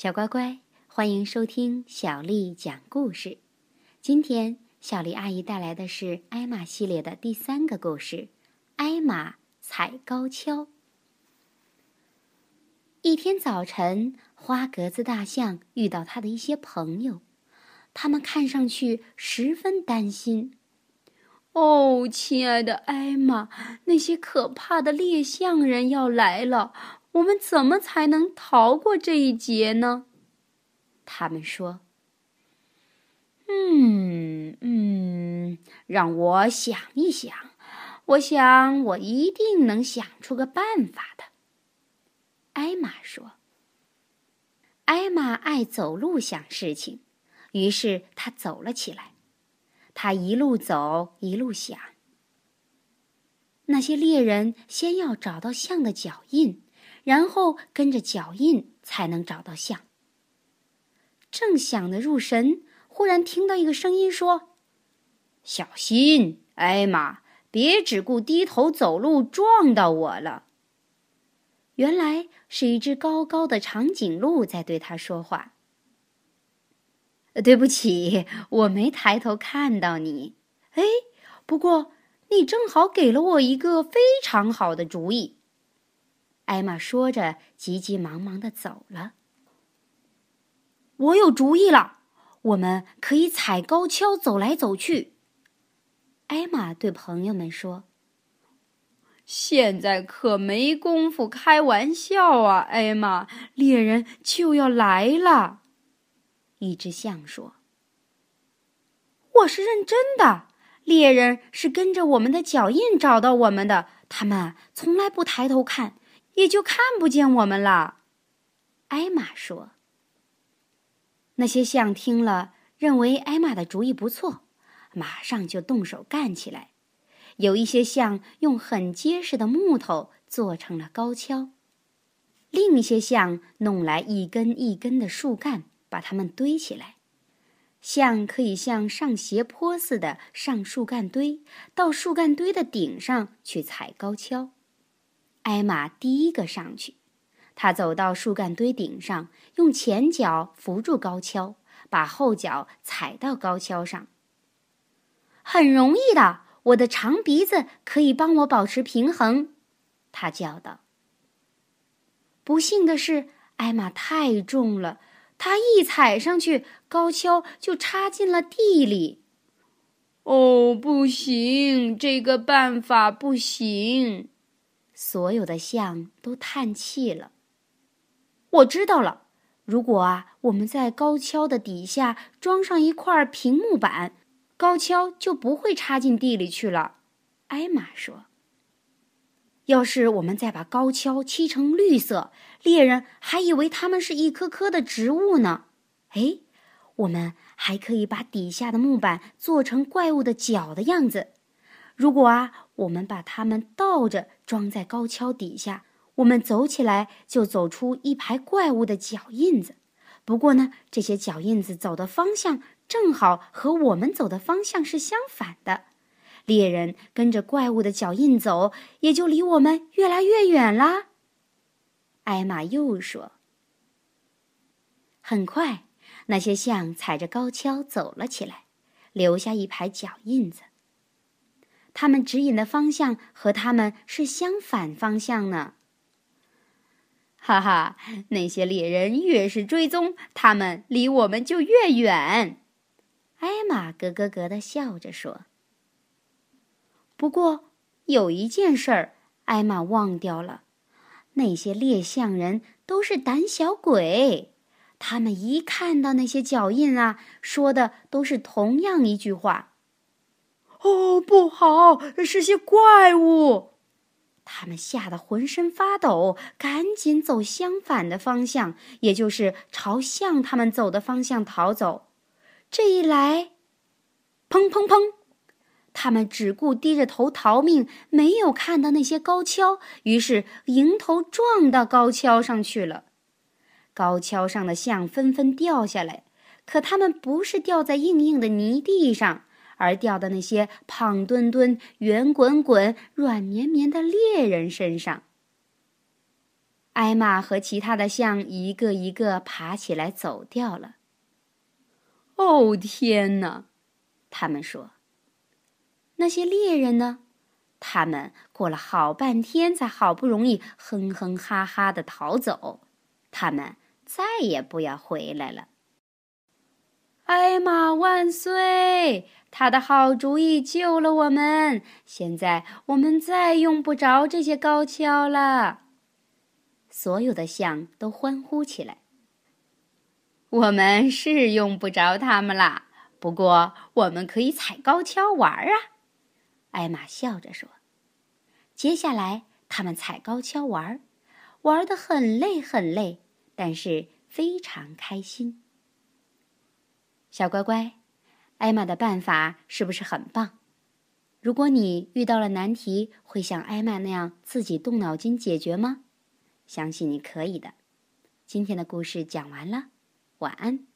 小乖乖，欢迎收听小丽讲故事。今天小丽阿姨带来的是艾玛系列的第三个故事《艾玛踩高跷》。一天早晨，花格子大象遇到他的一些朋友，他们看上去十分担心。哦，亲爱的艾玛，那些可怕的猎象人要来了。我们怎么才能逃过这一劫呢？他们说：“嗯嗯，让我想一想，我想我一定能想出个办法的。”艾玛说：“艾玛爱走路想事情，于是他走了起来。他一路走一路想，那些猎人先要找到象的脚印。”然后跟着脚印才能找到象。正想得入神，忽然听到一个声音说：“小心，艾玛，别只顾低头走路，撞到我了。”原来是一只高高的长颈鹿在对他说话。对不起，我没抬头看到你。哎，不过你正好给了我一个非常好的主意。艾玛说着，急急忙忙的走了。我有主意了，我们可以踩高跷走来走去。艾玛对朋友们说：“现在可没工夫开玩笑啊，艾玛，猎人就要来了。”一只象说：“我是认真的，猎人是跟着我们的脚印找到我们的，他们从来不抬头看。”也就看不见我们了，艾玛说。那些象听了，认为艾玛的主意不错，马上就动手干起来。有一些象用很结实的木头做成了高跷，另一些象弄来一根一根的树干，把它们堆起来。象可以像上斜坡似的上树干堆，到树干堆的顶上去踩高跷。艾玛第一个上去，他走到树干堆顶上，用前脚扶住高跷，把后脚踩到高跷上。很容易的，我的长鼻子可以帮我保持平衡，他叫道。不幸的是，艾玛太重了，他一踩上去，高跷就插进了地里。哦，不行，这个办法不行。所有的象都叹气了。我知道了，如果啊，我们在高跷的底下装上一块平木板，高跷就不会插进地里去了。艾玛说：“要是我们再把高跷漆成绿色，猎人还以为它们是一棵棵的植物呢。哎，我们还可以把底下的木板做成怪物的脚的样子。如果啊。”我们把它们倒着装在高跷底下，我们走起来就走出一排怪物的脚印子。不过呢，这些脚印子走的方向正好和我们走的方向是相反的。猎人跟着怪物的脚印走，也就离我们越来越远啦。艾玛又说：“很快，那些象踩着高跷走了起来，留下一排脚印子。”他们指引的方向和他们是相反方向呢。哈哈，那些猎人越是追踪，他们离我们就越远。艾玛咯咯咯的笑着说。不过有一件事儿，艾玛忘掉了：那些猎象人都是胆小鬼，他们一看到那些脚印啊，说的都是同样一句话。哦，不好，是些怪物！他们吓得浑身发抖，赶紧走相反的方向，也就是朝向他们走的方向逃走。这一来，砰砰砰！他们只顾低着头逃命，没有看到那些高跷，于是迎头撞到高跷上去了。高跷上的象纷纷掉下来，可他们不是掉在硬硬的泥地上。而掉的那些胖墩墩、圆滚滚、软绵绵的猎人身上。艾玛和其他的象一个一个爬起来走掉了。哦天哪！他们说：“那些猎人呢？他们过了好半天，才好不容易哼哼哈哈的逃走。他们再也不要回来了。”艾玛万岁！他的好主意救了我们，现在我们再用不着这些高跷了。所有的象都欢呼起来。我们是用不着它们啦，不过我们可以踩高跷玩啊！艾玛笑着说。接下来，他们踩高跷玩，玩得很累很累，但是非常开心。小乖乖，艾玛的办法是不是很棒？如果你遇到了难题，会像艾玛那样自己动脑筋解决吗？相信你可以的。今天的故事讲完了，晚安。